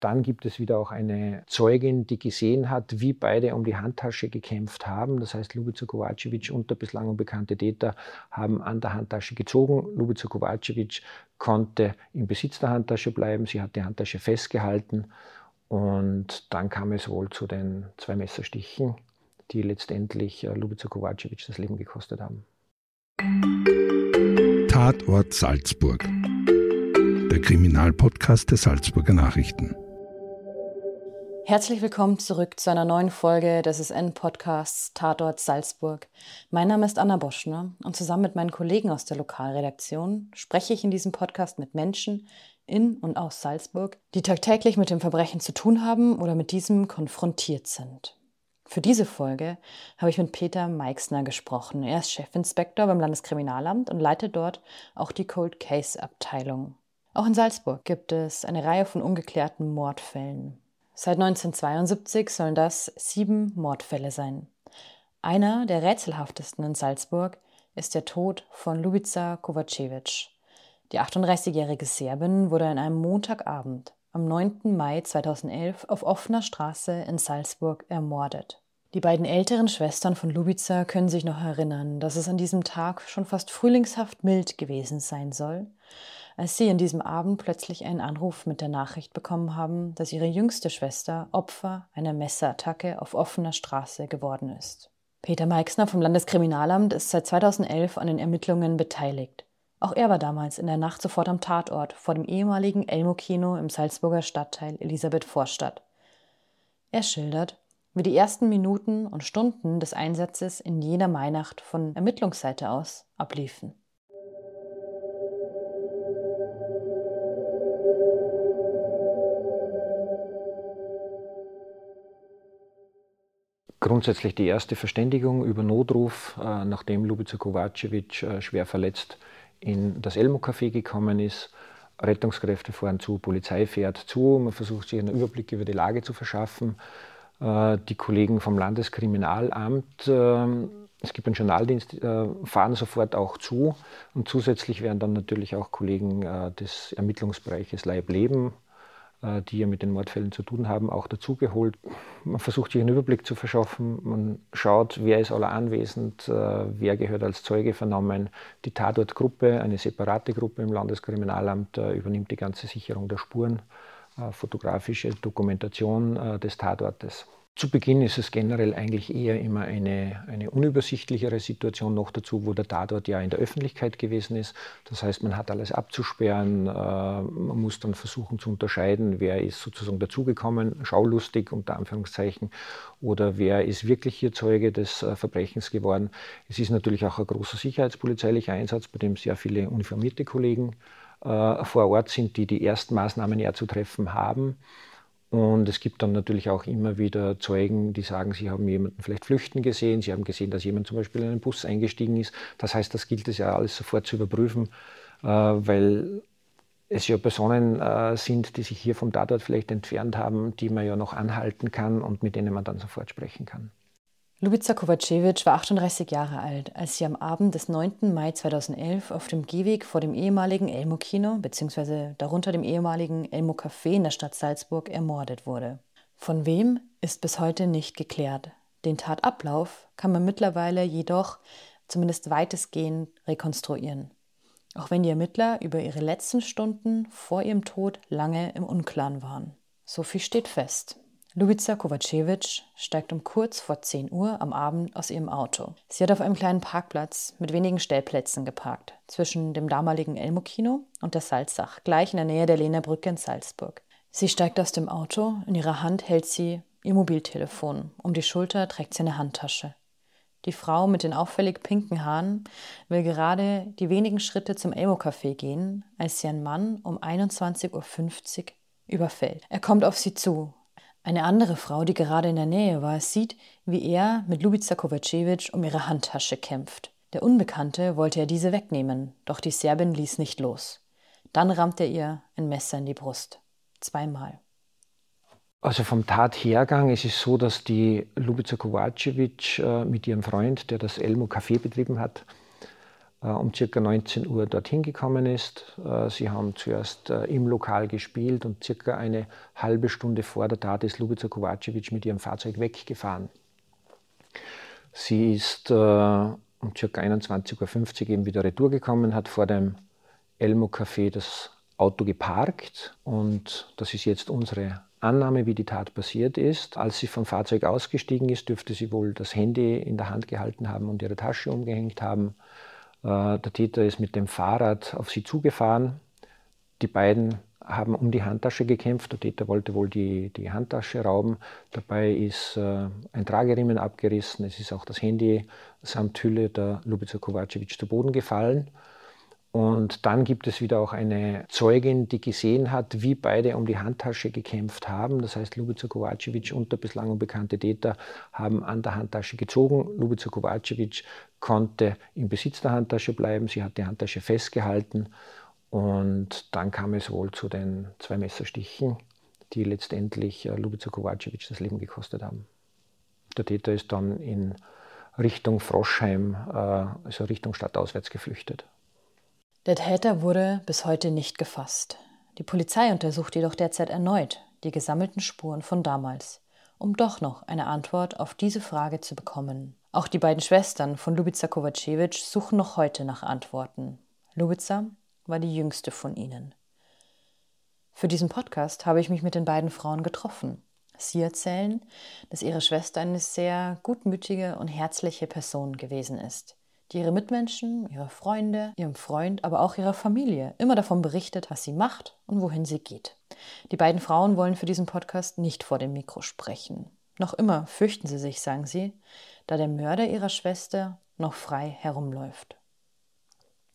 Dann gibt es wieder auch eine Zeugin, die gesehen hat, wie beide um die Handtasche gekämpft haben. Das heißt, Lubica Kovacevic und der bislang unbekannte Täter haben an der Handtasche gezogen. Lubica Kovacevic konnte im Besitz der Handtasche bleiben. Sie hat die Handtasche festgehalten. Und dann kam es wohl zu den zwei Messerstichen, die letztendlich äh, Lubica Kovacevic das Leben gekostet haben. Tatort Salzburg. Der Kriminalpodcast der Salzburger Nachrichten. Herzlich willkommen zurück zu einer neuen Folge des SN-Podcasts Tatort Salzburg. Mein Name ist Anna Boschner und zusammen mit meinen Kollegen aus der Lokalredaktion spreche ich in diesem Podcast mit Menschen in und aus Salzburg, die tagtäglich mit dem Verbrechen zu tun haben oder mit diesem konfrontiert sind. Für diese Folge habe ich mit Peter Meixner gesprochen. Er ist Chefinspektor beim Landeskriminalamt und leitet dort auch die Cold Case Abteilung. Auch in Salzburg gibt es eine Reihe von ungeklärten Mordfällen. Seit 1972 sollen das sieben Mordfälle sein. Einer der rätselhaftesten in Salzburg ist der Tod von Lubica Kovacevic. Die 38-jährige Serbin wurde an einem Montagabend am 9. Mai 2011 auf offener Straße in Salzburg ermordet. Die beiden älteren Schwestern von Lubica können sich noch erinnern, dass es an diesem Tag schon fast frühlingshaft mild gewesen sein soll, als sie an diesem Abend plötzlich einen Anruf mit der Nachricht bekommen haben, dass ihre jüngste Schwester Opfer einer Messerattacke auf offener Straße geworden ist. Peter Meixner vom Landeskriminalamt ist seit 2011 an den Ermittlungen beteiligt. Auch er war damals in der Nacht sofort am Tatort vor dem ehemaligen Elmo-Kino im Salzburger Stadtteil Elisabeth Vorstadt. Er schildert, wie die ersten Minuten und Stunden des Einsatzes in jener Mainacht von Ermittlungsseite aus abliefen. grundsätzlich die erste Verständigung über Notruf, äh, nachdem Lubica Kovacevic äh, schwer verletzt in das Elmo-Café gekommen ist. Rettungskräfte fahren zu, Polizei fährt zu, man versucht sich einen Überblick über die Lage zu verschaffen. Äh, die Kollegen vom Landeskriminalamt, es gibt einen Journaldienst, fahren sofort auch zu und zusätzlich werden dann natürlich auch Kollegen des Ermittlungsbereiches Leib Leben äh, die ja mit den Mordfällen zu tun haben, auch dazugeholt. Man versucht sich einen Überblick zu verschaffen, man schaut, wer ist aller anwesend, äh, wer gehört als Zeuge vernommen. Die Tatortgruppe, eine separate Gruppe im Landeskriminalamt, äh, übernimmt die ganze Sicherung der Spuren, fotografische Dokumentation des Tatortes. Zu Beginn ist es generell eigentlich eher immer eine, eine unübersichtlichere Situation noch dazu, wo der Tatort ja in der Öffentlichkeit gewesen ist. Das heißt, man hat alles abzusperren, äh, man muss dann versuchen zu unterscheiden, wer ist sozusagen dazugekommen, schaulustig unter Anführungszeichen, oder wer ist wirklich hier Zeuge des äh, Verbrechens geworden. Es ist natürlich auch ein großer sicherheitspolizeilicher Einsatz, bei dem sehr viele uniformierte Kollegen äh, vor Ort sind, die die ersten Maßnahmen ja zu treffen haben. Und es gibt dann natürlich auch immer wieder Zeugen, die sagen, sie haben jemanden vielleicht flüchten gesehen, sie haben gesehen, dass jemand zum Beispiel in einen Bus eingestiegen ist. Das heißt, das gilt es ja alles sofort zu überprüfen, äh, weil es ja Personen äh, sind, die sich hier vom Tatort vielleicht entfernt haben, die man ja noch anhalten kann und mit denen man dann sofort sprechen kann. Lubica Kovacevic war 38 Jahre alt, als sie am Abend des 9. Mai 2011 auf dem Gehweg vor dem ehemaligen Elmo-Kino bzw. darunter dem ehemaligen Elmo-Café in der Stadt Salzburg ermordet wurde. Von wem ist bis heute nicht geklärt. Den Tatablauf kann man mittlerweile jedoch zumindest weitestgehend rekonstruieren. Auch wenn die Ermittler über ihre letzten Stunden vor ihrem Tod lange im Unklaren waren. So viel steht fest. Lubica Kovacevic steigt um kurz vor 10 Uhr am Abend aus ihrem Auto. Sie hat auf einem kleinen Parkplatz mit wenigen Stellplätzen geparkt, zwischen dem damaligen Elmo-Kino und der Salzach, gleich in der Nähe der Lehnerbrücke in Salzburg. Sie steigt aus dem Auto, in ihrer Hand hält sie ihr Mobiltelefon, um die Schulter trägt sie eine Handtasche. Die Frau mit den auffällig pinken Haaren will gerade die wenigen Schritte zum Elmo-Café gehen, als sie einen Mann um 21.50 Uhr überfällt. Er kommt auf sie zu, eine andere Frau, die gerade in der Nähe war, sieht, wie er mit Lubica Kovacevic um ihre Handtasche kämpft. Der Unbekannte wollte er diese wegnehmen, doch die Serbin ließ nicht los. Dann rammt er ihr ein Messer in die Brust. Zweimal. Also vom Tathergang ist es so, dass die Lubica Kovacevic äh, mit ihrem Freund, der das Elmo Café betrieben hat, um ca. 19 Uhr dorthin gekommen ist. Äh, sie haben zuerst äh, im Lokal gespielt und circa eine halbe Stunde vor der Tat ist Lubica Kovacevic mit ihrem Fahrzeug weggefahren. Sie ist um ca. 21.50 Uhr eben wieder retour gekommen, hat vor dem Elmo Café das Auto geparkt und das ist jetzt unsere Annahme, wie die Tat passiert ist. Als sie vom Fahrzeug ausgestiegen ist, dürfte sie wohl das Handy in der Hand gehalten haben und ihre Tasche umgehängt haben. Äh, der Täter ist mit dem Fahrrad auf sie zugefahren. Die beiden haben um die Handtasche gekämpft. Der Täter wollte wohl die, die Handtasche rauben. Dabei ist äh, ein Trageriemen abgerissen. Es ist auch das Handy samt Hülle der Lubica Kovacevic zu Boden gefallen. Und dann gibt es wieder auch eine Zeugin, die gesehen hat, wie beide um die Handtasche gekämpft haben. Das heißt, Lubica Kovacevic und der bislang unbekannte Täter haben an der Handtasche gezogen. Lubica Kovacevic konnte im Besitz der Handtasche bleiben. Sie hat die Handtasche festgehalten. Und dann kam es wohl zu den zwei Messerstichen, die letztendlich äh, Lubica Kovacevic das Leben gekostet haben. Der Täter ist dann in Richtung Froschheim, äh, also Richtung Stadtauswärts geflüchtet. Der Täter wurde bis heute nicht gefasst. Die Polizei untersucht jedoch derzeit erneut die gesammelten Spuren von damals, um doch noch eine Antwort auf diese Frage zu bekommen. Auch die beiden Schwestern von Lubica Kovacevic suchen noch heute nach Antworten. Lubica war die jüngste von ihnen. Für diesen Podcast habe ich mich mit den beiden Frauen getroffen. Sie erzählen, dass ihre Schwester eine sehr gutmütige und herzliche Person gewesen ist die ihre Mitmenschen, ihre Freunde, ihrem Freund, aber auch ihrer Familie immer davon berichtet, was sie macht und wohin sie geht. Die beiden Frauen wollen für diesen Podcast nicht vor dem Mikro sprechen. Noch immer fürchten sie sich, sagen sie, da der Mörder ihrer Schwester noch frei herumläuft.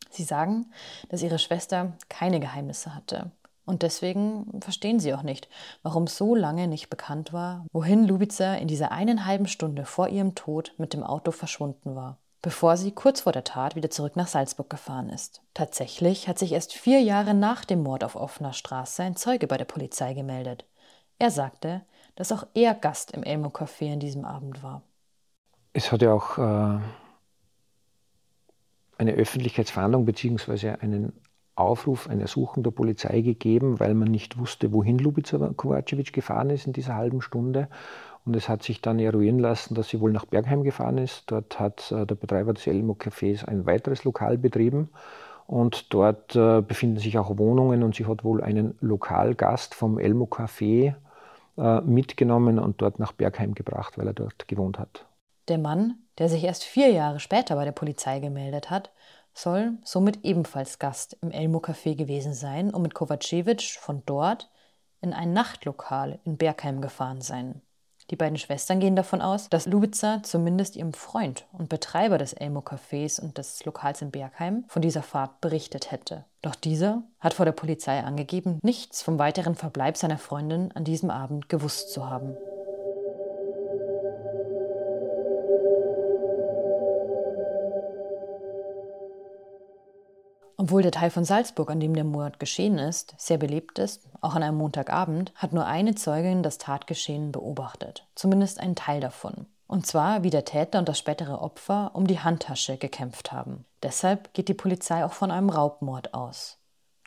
Sie sagen, dass ihre Schwester keine Geheimnisse hatte. Und deswegen verstehen sie auch nicht, warum so lange nicht bekannt war, wohin Lubica in dieser einen halben Stunde vor ihrem Tod mit dem Auto verschwunden war bevor sie kurz vor der Tat wieder zurück nach Salzburg gefahren ist. Tatsächlich hat sich erst vier Jahre nach dem Mord auf offener Straße ein Zeuge bei der Polizei gemeldet. Er sagte, dass auch er Gast im Elmo Café an diesem Abend war. Es hat ja auch äh, eine Öffentlichkeitsverhandlung bzw. einen Aufruf, ein Ersuchen der Polizei gegeben, weil man nicht wusste, wohin Lubica Kovacevic gefahren ist in dieser halben Stunde. Und es hat sich dann eruieren lassen, dass sie wohl nach Bergheim gefahren ist. Dort hat äh, der Betreiber des Elmo Cafés ein weiteres Lokal betrieben. Und dort äh, befinden sich auch Wohnungen und sie hat wohl einen Lokalgast vom Elmo Café äh, mitgenommen und dort nach Bergheim gebracht, weil er dort gewohnt hat. Der Mann, der sich erst vier Jahre später bei der Polizei gemeldet hat, soll somit ebenfalls Gast im Elmo Café gewesen sein und mit Kovacevic von dort in ein Nachtlokal in Bergheim gefahren sein. Die beiden Schwestern gehen davon aus, dass Lubica zumindest ihrem Freund und Betreiber des Elmo Cafés und des Lokals in Bergheim von dieser Fahrt berichtet hätte. Doch dieser hat vor der Polizei angegeben, nichts vom weiteren Verbleib seiner Freundin an diesem Abend gewusst zu haben. Obwohl der Teil von Salzburg, an dem der Mord geschehen ist, sehr belebt ist, auch an einem Montagabend, hat nur eine Zeugin das Tatgeschehen beobachtet, zumindest einen Teil davon. Und zwar, wie der Täter und das spätere Opfer um die Handtasche gekämpft haben. Deshalb geht die Polizei auch von einem Raubmord aus.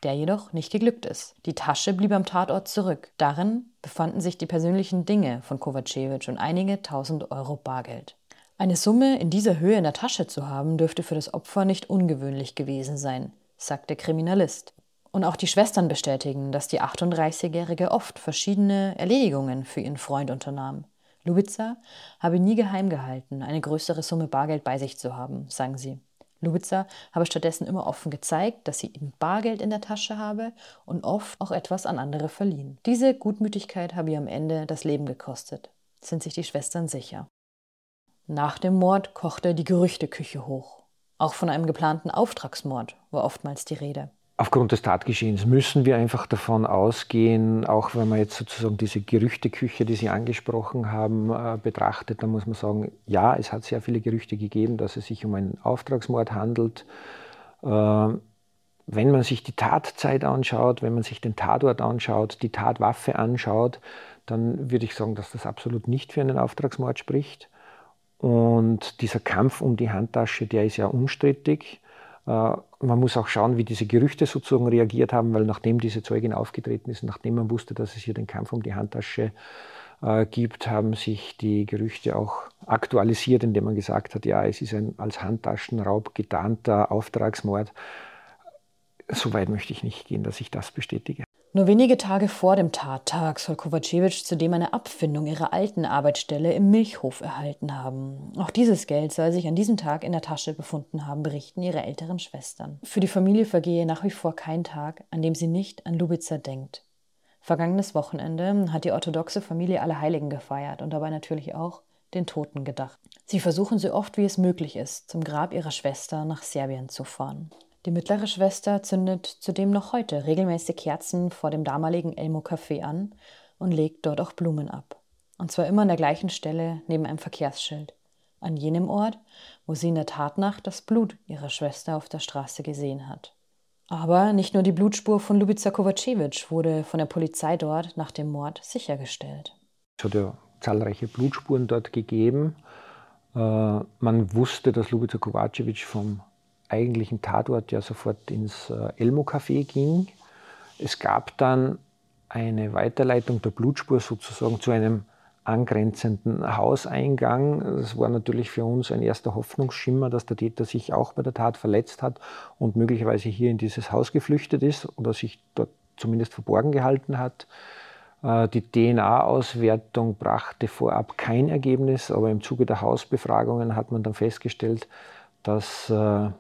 Der jedoch nicht geglückt ist. Die Tasche blieb am Tatort zurück. Darin befanden sich die persönlichen Dinge von Kovacevic und einige tausend Euro Bargeld. Eine Summe in dieser Höhe in der Tasche zu haben, dürfte für das Opfer nicht ungewöhnlich gewesen sein sagt der Kriminalist. Und auch die Schwestern bestätigen, dass die 38-Jährige oft verschiedene Erledigungen für ihren Freund unternahm. Lubica habe nie geheim gehalten, eine größere Summe Bargeld bei sich zu haben, sagen sie. Lubica habe stattdessen immer offen gezeigt, dass sie eben Bargeld in der Tasche habe und oft auch etwas an andere verliehen. Diese Gutmütigkeit habe ihr am Ende das Leben gekostet, sind sich die Schwestern sicher. Nach dem Mord kochte die Gerüchteküche hoch. Auch von einem geplanten Auftragsmord war oftmals die Rede. Aufgrund des Tatgeschehens müssen wir einfach davon ausgehen, auch wenn man jetzt sozusagen diese Gerüchteküche, die Sie angesprochen haben, äh, betrachtet, dann muss man sagen, ja, es hat sehr viele Gerüchte gegeben, dass es sich um einen Auftragsmord handelt. Äh, wenn man sich die Tatzeit anschaut, wenn man sich den Tatort anschaut, die Tatwaffe anschaut, dann würde ich sagen, dass das absolut nicht für einen Auftragsmord spricht. Und dieser Kampf um die Handtasche, der ist ja unstrittig. Äh, man muss auch schauen, wie diese Gerüchte sozusagen reagiert haben, weil nachdem diese Zeugin aufgetreten ist, nachdem man wusste, dass es hier den Kampf um die Handtasche äh, gibt, haben sich die Gerüchte auch aktualisiert, indem man gesagt hat, ja, es ist ein als Handtaschenraub getarnter Auftragsmord. So weit möchte ich nicht gehen, dass ich das bestätige. Nur wenige Tage vor dem Tattag soll Kovacevic zudem eine Abfindung ihrer alten Arbeitsstelle im Milchhof erhalten haben. Auch dieses Geld soll sich an diesem Tag in der Tasche befunden haben, berichten ihre älteren Schwestern. Für die Familie vergehe nach wie vor kein Tag, an dem sie nicht an Lubica denkt. Vergangenes Wochenende hat die orthodoxe Familie Allerheiligen gefeiert und dabei natürlich auch den Toten gedacht. Sie versuchen so oft wie es möglich ist, zum Grab ihrer Schwester nach Serbien zu fahren. Die mittlere Schwester zündet zudem noch heute regelmäßig Kerzen vor dem damaligen Elmo Café an und legt dort auch Blumen ab. Und zwar immer an der gleichen Stelle neben einem Verkehrsschild. An jenem Ort, wo sie in der Tatnacht das Blut ihrer Schwester auf der Straße gesehen hat. Aber nicht nur die Blutspur von Lubica Kovacevic wurde von der Polizei dort nach dem Mord sichergestellt. Es hat ja zahlreiche Blutspuren dort gegeben. Äh, man wusste, dass Lubica Kovacevic vom eigentlichen Tatort ja sofort ins äh, Elmo-Café ging. Es gab dann eine Weiterleitung der Blutspur sozusagen zu einem angrenzenden Hauseingang. Das war natürlich für uns ein erster Hoffnungsschimmer, dass der Täter sich auch bei der Tat verletzt hat und möglicherweise hier in dieses Haus geflüchtet ist oder sich dort zumindest verborgen gehalten hat. Äh, die DNA-Auswertung brachte vorab kein Ergebnis, aber im Zuge der Hausbefragungen hat man dann festgestellt, dass äh,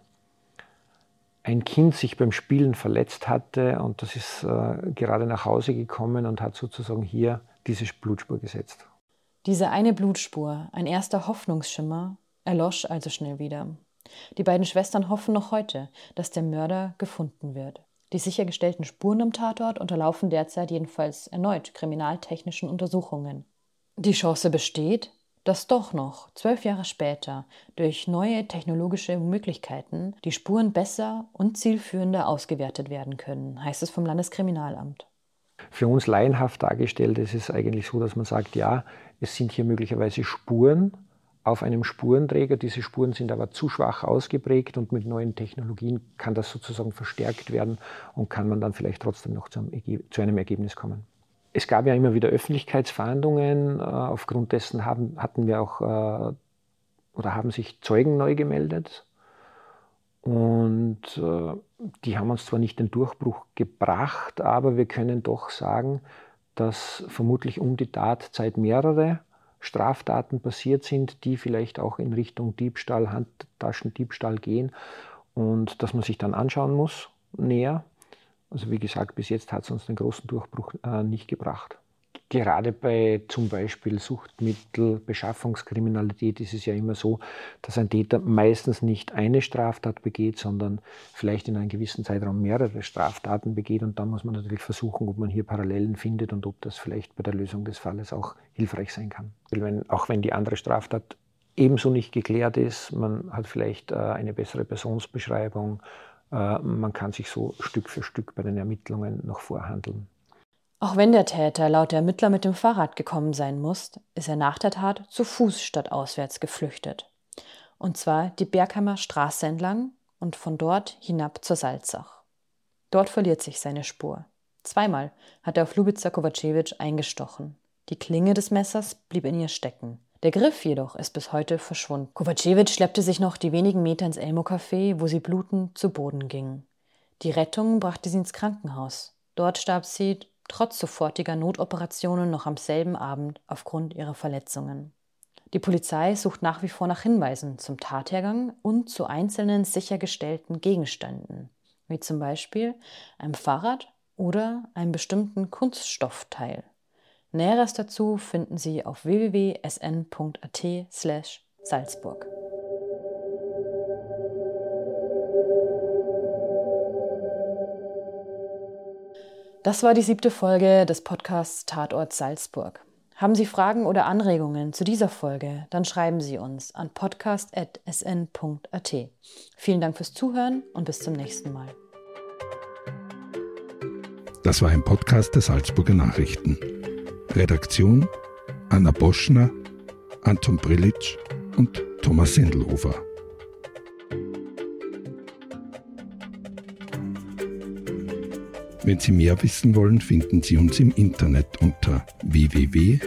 ein Kind sich beim Spielen verletzt hatte und das ist äh, gerade nach Hause gekommen und hat sozusagen hier diese Blutspur gesetzt. Diese eine Blutspur, ein erster Hoffnungsschimmer, erlosch also schnell wieder. Die beiden Schwestern hoffen noch heute, dass der Mörder gefunden wird. Die sichergestellten Spuren am Tatort unterlaufen derzeit jedenfalls erneut kriminaltechnischen Untersuchungen. Die Chance besteht, dass doch noch zwölf Jahre später durch neue technologische Möglichkeiten die Spuren besser und zielführender ausgewertet werden können, heißt es vom Landeskriminalamt. Für uns laienhaft dargestellt ist es eigentlich so, dass man sagt, ja, es sind hier möglicherweise Spuren auf einem Spurenträger. Diese Spuren sind aber zu schwach ausgeprägt und mit neuen Technologien kann das sozusagen verstärkt werden und kann man dann vielleicht trotzdem noch zu einem Ergebnis kommen. Es gab ja immer wieder Öffentlichkeitsverhandlungen. Äh, aufgrund dessen haben, hatten wir auch äh, oder haben sich Zeugen neu gemeldet. Und äh, die haben uns zwar nicht den Durchbruch gebracht, aber wir können doch sagen, dass vermutlich um die Tatzeit mehrere Straftaten passiert sind, die vielleicht auch in Richtung Diebstahl, Handtaschendiebstahl gehen und dass man sich dann anschauen muss näher. Also wie gesagt, bis jetzt hat es uns den großen Durchbruch äh, nicht gebracht. Gerade bei zum Beispiel Suchtmittel, Beschaffungskriminalität ist es ja immer so, dass ein Täter meistens nicht eine Straftat begeht, sondern vielleicht in einem gewissen Zeitraum mehrere Straftaten begeht. Und dann muss man natürlich versuchen, ob man hier Parallelen findet und ob das vielleicht bei der Lösung des Falles auch hilfreich sein kann. Wenn, auch wenn die andere Straftat ebenso nicht geklärt ist, man hat vielleicht äh, eine bessere Personsbeschreibung man kann sich so Stück für Stück bei den Ermittlungen noch vorhandeln. Auch wenn der Täter laut der Ermittler mit dem Fahrrad gekommen sein muss, ist er nach der Tat zu Fuß statt auswärts geflüchtet. Und zwar die Bergheimer Straße entlang und von dort hinab zur Salzach. Dort verliert sich seine Spur. Zweimal hat er auf Lubica Kovacevic eingestochen. Die Klinge des Messers blieb in ihr stecken. Der Griff jedoch ist bis heute verschwunden. Kovacevic schleppte sich noch die wenigen Meter ins Elmo-Café, wo sie blutend zu Boden ging. Die Rettung brachte sie ins Krankenhaus. Dort starb sie trotz sofortiger Notoperationen noch am selben Abend aufgrund ihrer Verletzungen. Die Polizei sucht nach wie vor nach Hinweisen zum Tathergang und zu einzelnen sichergestellten Gegenständen, wie zum Beispiel einem Fahrrad oder einem bestimmten Kunststoffteil. Näheres dazu finden Sie auf www.sn.at/salzburg. Das war die siebte Folge des Podcasts Tatort Salzburg. Haben Sie Fragen oder Anregungen zu dieser Folge, dann schreiben Sie uns an podcast.sn.at. Vielen Dank fürs Zuhören und bis zum nächsten Mal. Das war ein Podcast der Salzburger Nachrichten. Redaktion Anna Boschner, Anton Brillitsch und Thomas Sendelhofer. Wenn Sie mehr wissen wollen, finden Sie uns im Internet unter www.sn.at.